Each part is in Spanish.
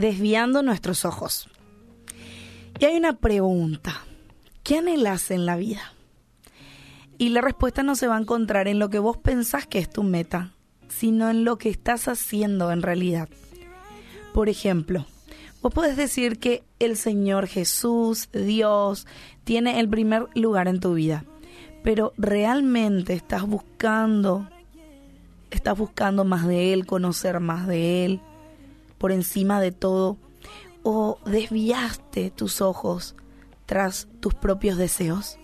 desviando nuestros ojos. Y hay una pregunta. ¿Qué anhelas en la vida? Y la respuesta no se va a encontrar en lo que vos pensás que es tu meta, sino en lo que estás haciendo en realidad. Por ejemplo, vos podés decir que el Señor Jesús, Dios, tiene el primer lugar en tu vida, pero realmente estás buscando, estás buscando más de Él, conocer más de Él, por encima de todo, o desviaste tus ojos tras tus propios deseos.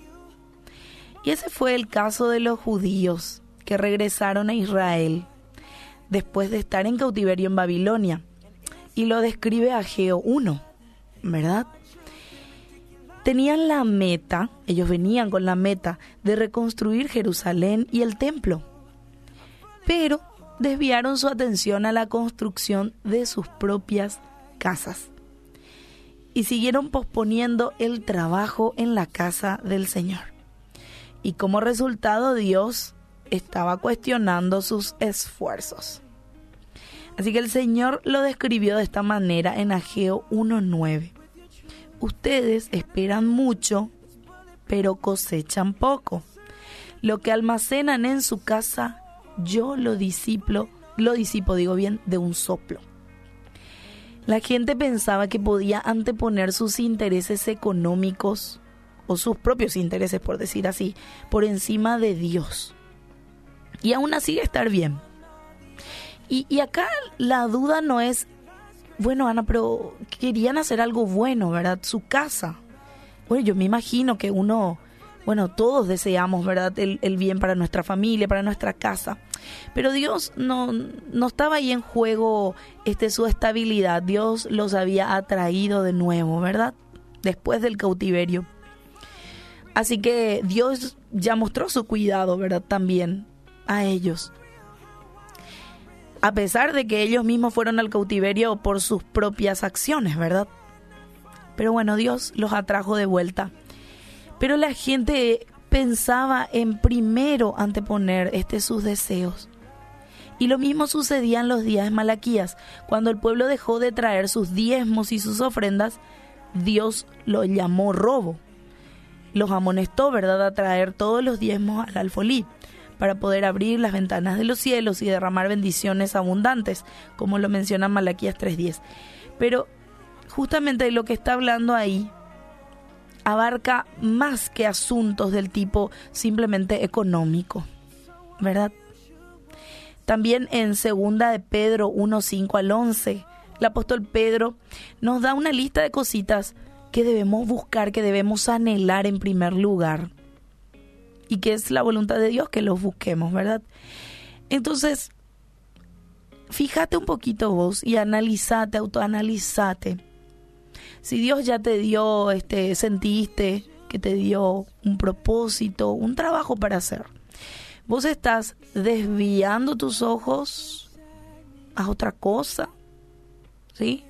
Y ese fue el caso de los judíos que regresaron a Israel después de estar en cautiverio en Babilonia. Y lo describe Ageo 1, ¿verdad? Tenían la meta, ellos venían con la meta de reconstruir Jerusalén y el templo, pero desviaron su atención a la construcción de sus propias casas y siguieron posponiendo el trabajo en la casa del Señor y como resultado Dios estaba cuestionando sus esfuerzos. Así que el Señor lo describió de esta manera en Ageo 1.9. Ustedes esperan mucho, pero cosechan poco. Lo que almacenan en su casa, yo lo disipo, lo disipo, digo bien, de un soplo. La gente pensaba que podía anteponer sus intereses económicos o sus propios intereses, por decir así, por encima de Dios. Y aún así estar bien. Y, y acá la duda no es, bueno, Ana, pero querían hacer algo bueno, ¿verdad? Su casa. Bueno, yo me imagino que uno, bueno, todos deseamos, ¿verdad? El, bien para nuestra familia, para nuestra casa. Pero Dios no, no estaba ahí en juego este, su estabilidad. Dios los había atraído de nuevo, ¿verdad? Después del cautiverio. Así que Dios ya mostró su cuidado, ¿verdad? También a ellos. A pesar de que ellos mismos fueron al cautiverio por sus propias acciones, ¿verdad? Pero bueno, Dios los atrajo de vuelta. Pero la gente pensaba en primero anteponer este sus deseos. Y lo mismo sucedía en los días de Malaquías, cuando el pueblo dejó de traer sus diezmos y sus ofrendas, Dios lo llamó robo los amonestó, ¿verdad?, a traer todos los diezmos al alfolí para poder abrir las ventanas de los cielos y derramar bendiciones abundantes, como lo menciona Malaquías 3.10. Pero justamente lo que está hablando ahí abarca más que asuntos del tipo simplemente económico, ¿verdad? También en segunda de Pedro 1.5 al 11, el apóstol Pedro nos da una lista de cositas que debemos buscar, que debemos anhelar en primer lugar. Y que es la voluntad de Dios que los busquemos, ¿verdad? Entonces, fíjate un poquito vos y analizate, autoanalizate. Si Dios ya te dio, este, sentiste que te dio un propósito, un trabajo para hacer, vos estás desviando tus ojos a otra cosa, ¿sí?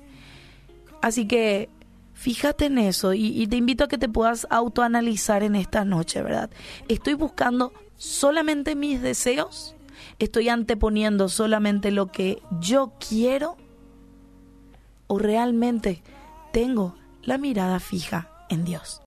Así que Fíjate en eso y, te invito a que te puedas autoanalizar en esta noche, ¿verdad? ¿Estoy buscando solamente mis deseos? ¿Estoy anteponiendo solamente lo que yo quiero? ¿O realmente tengo la mirada fija en Dios?